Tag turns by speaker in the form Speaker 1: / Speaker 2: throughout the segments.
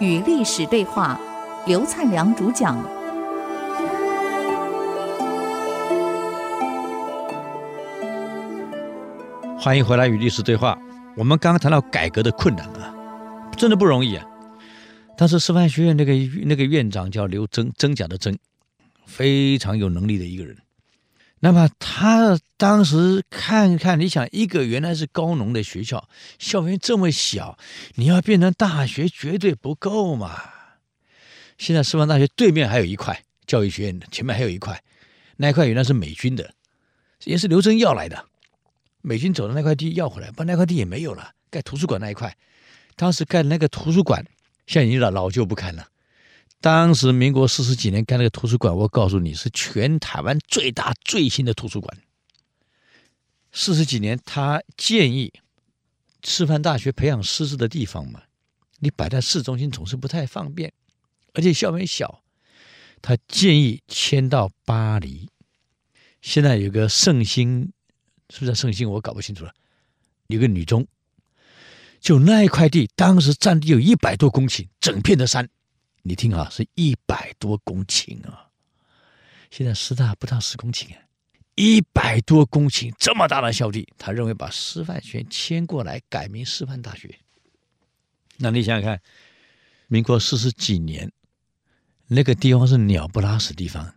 Speaker 1: 与历史对话，刘灿良主讲。
Speaker 2: 欢迎回来与历史对话。我们刚刚谈到改革的困难啊，真的不容易啊。当时师范学院那个那个院长叫刘曾，真假的真，非常有能力的一个人。那么他当时看看，你想一个原来是高农的学校，校园这么小，你要变成大学绝对不够嘛。现在师范大学对面还有一块教育学院的，前面还有一块，那一块原来是美军的，也是刘曾要来的。美军走的那块地要回来，把那块地也没有了，盖图书馆那一块，当时盖的那个图书馆，现在已经老老旧不堪了。当时民国四十几年盖那个图书馆，我告诉你是全台湾最大最新的图书馆。四十几年，他建议师范大学培养师资的地方嘛，你摆在市中心总是不太方便，而且校园小，他建议迁到巴黎。现在有个圣心，是不是圣心？我搞不清楚了。有个女中，就那一块地，当时占地有一百多公顷，整片的山。你听啊，是一百多公顷啊！现在师大不到十公顷啊，一百多公顷这么大的校地，他认为把师范学院迁过来，改名师范大学。那你想想看，民国四十几年，那个地方是鸟不拉屎地方，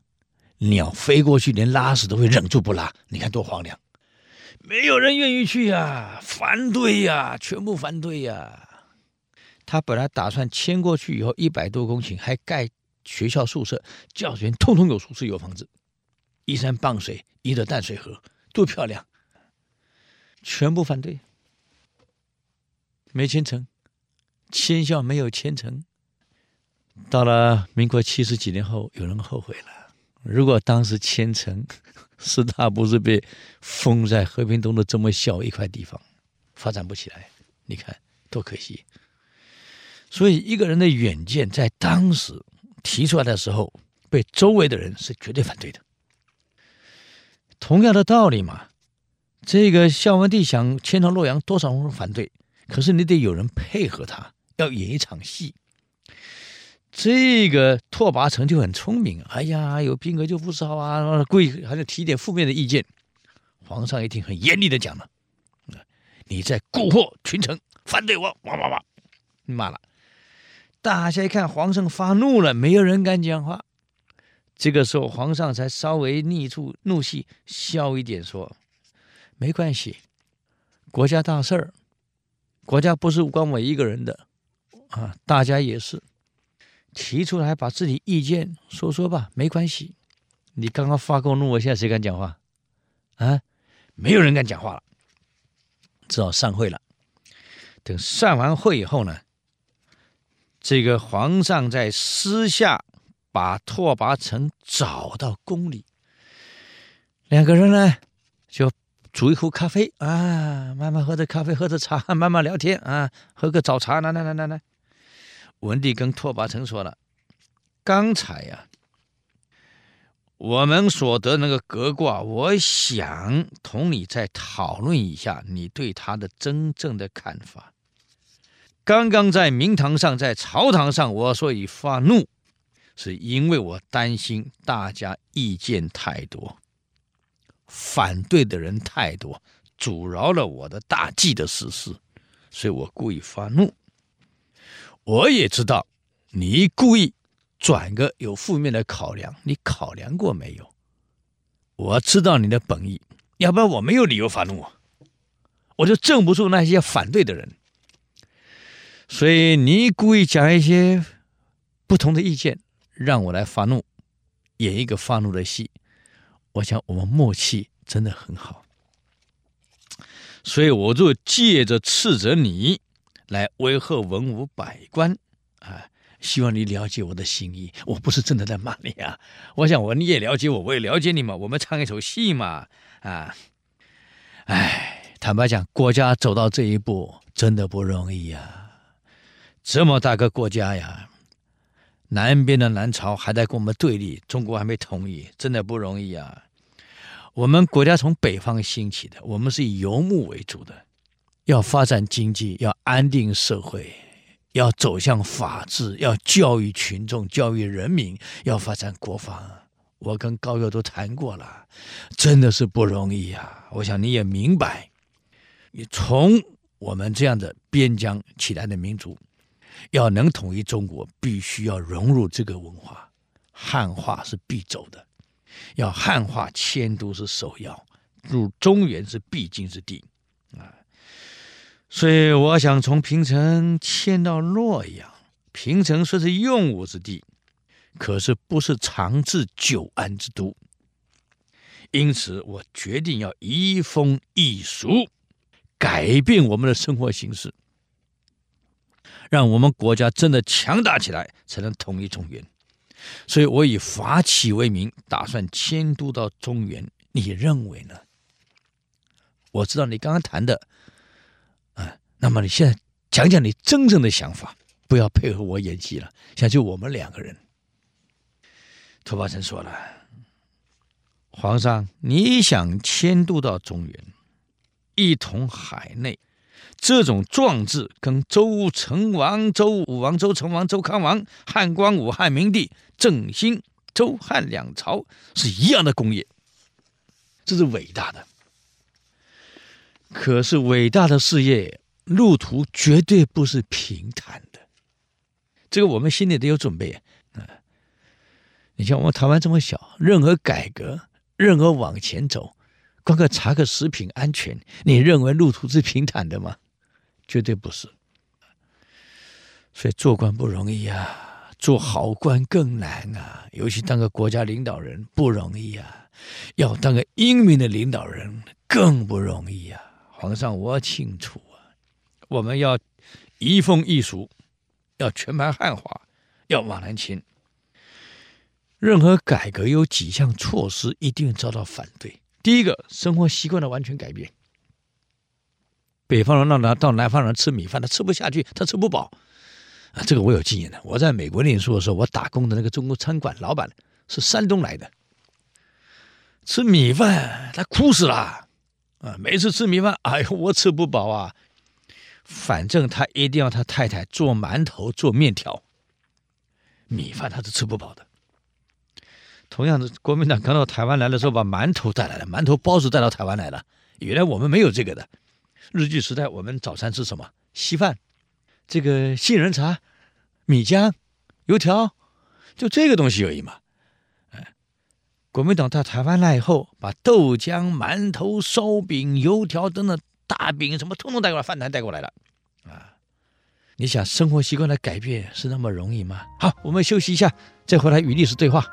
Speaker 2: 鸟飞过去连拉屎都会忍住不拉，你看多荒凉，没有人愿意去呀，反对呀，全部反对呀。他本来打算迁过去以后，一百多公顷还盖学校宿舍，教职员通通有宿舍有房子，依山傍水，依着淡水河，多漂亮！全部反对，没迁成，迁校没有迁成。到了民国七十几年后，有人后悔了。如果当时迁成，师大不是被封在和平东的这么小一块地方，发展不起来。你看多可惜。所以，一个人的远见在当时提出来的时候，被周围的人是绝对反对的。同样的道理嘛，这个孝文帝想迁到洛阳，多少人反对？可是你得有人配合他，要演一场戏。这个拓跋成就很聪明，哎呀，有兵革就不少啊，故意还是提点负面的意见。皇上一听，很严厉的讲了：“你在蛊惑群臣，反对我，哇哇哇，骂了。”大家一看，皇上发怒了，没有人敢讲话。这个时候，皇上才稍微逆住怒气，笑一点说：“没关系，国家大事儿，国家不是光我一个人的啊，大家也是提出来，把自己意见说说吧，没关系。你刚刚发过怒，我现在谁敢讲话？啊，没有人敢讲话了，只好散会了。等散完会以后呢？”这个皇上在私下把拓跋成找到宫里，两个人呢就煮一壶咖啡啊，慢慢喝着咖啡，喝着茶，慢慢聊天啊，喝个早茶，来来来来来。文帝跟拓跋成说了：“刚才呀、我们所得那个革卦，我想同你再讨论一下，你对他的真正的看法。”刚刚在明堂上，在朝堂上，我所以发怒，是因为我担心大家意见太多，反对的人太多，阻挠了我的大计的实施，所以我故意发怒。我也知道你故意转个有负面的考量，你考量过没有？我知道你的本意，要不然我没有理由发怒啊，我就镇不住那些反对的人。所以你故意讲一些不同的意见，让我来发怒，演一个发怒的戏。我想我们默契真的很好，所以我就借着斥责你来威吓文武百官啊，希望你了解我的心意。我不是真的在骂你啊，我想我你也了解我，我也了解你嘛，我们唱一首戏嘛啊。哎，坦白讲，国家走到这一步真的不容易呀。这么大个国家呀，南边的南朝还在跟我们对立，中国还没统一，真的不容易啊。我们国家从北方兴起的，我们是以游牧为主的，要发展经济，要安定社会，要走向法治，要教育群众，教育人民，要发展国防。我跟高友都谈过了，真的是不容易呀。我想你也明白，你从我们这样的边疆起来的民族，要能统一中国，必须要融入这个文化，汉化是必走的。要汉化迁都是首要，入中原是必经之地啊。所以我想从平城迁到洛阳，平城虽是用武之地。可是不是长治久安之都，因此我决定要移风易俗，改变我们的生活形式，让我们国家真的强大起来，才能统一中原。所以我以法起为名，打算迁都到中原。你认为呢？我知道你刚刚谈的，啊，那么你现在讲讲你真正的想法，不要配合我演戏了，现在就我们两个人。拓跋澄说了：“皇上，你想迁都到中原，一统海内，这种壮志跟周成王、周武王、周成王、周康王、汉光武、汉明帝、振兴周汉两朝是一样的功业，这是伟大的。可是伟大的事业路途绝对不是平坦的，这个我们心里得有准备啊。”你像我们台湾这么小，任何改革，任何往前走，光个查个食品安全，你认为路途是平坦的吗？绝对不是。所以做官不容易啊，做好官更难啊，尤其当个国家领导人不容易啊，要当个英明的领导人更不容易啊。皇上，我清楚啊，我们要移风易俗，要全盘汉化，要往南迁。任何改革有几项措施一定遭到反对。第一个，生活习惯的完全改变。北方人让他到南方人吃米饭，他吃不下去，他吃不饱。啊，这个我有经验的。我在美国念书的时候，我打工的那个中国餐馆老板是山东来的，吃米饭他哭死了。啊，每次吃米饭，哎呦，我吃不饱啊。反正他一定要他太太做馒头、做面条，米饭他是吃不饱的。同样的，国民党刚到台湾来的时候，把馒头带来了，馒头包子带到台湾来了。原来我们没有这个的。日据时代，我们早餐吃什么？稀饭，这个杏仁茶、米浆、油条，就这个东西而已嘛。哎，国民党到台湾来以后，把豆浆、馒头、烧饼、油条等等大饼什么，通通带过来，饭团带过来了。啊，你想生活习惯的改变是那么容易吗？好，我们休息一下，再回来与历史对话。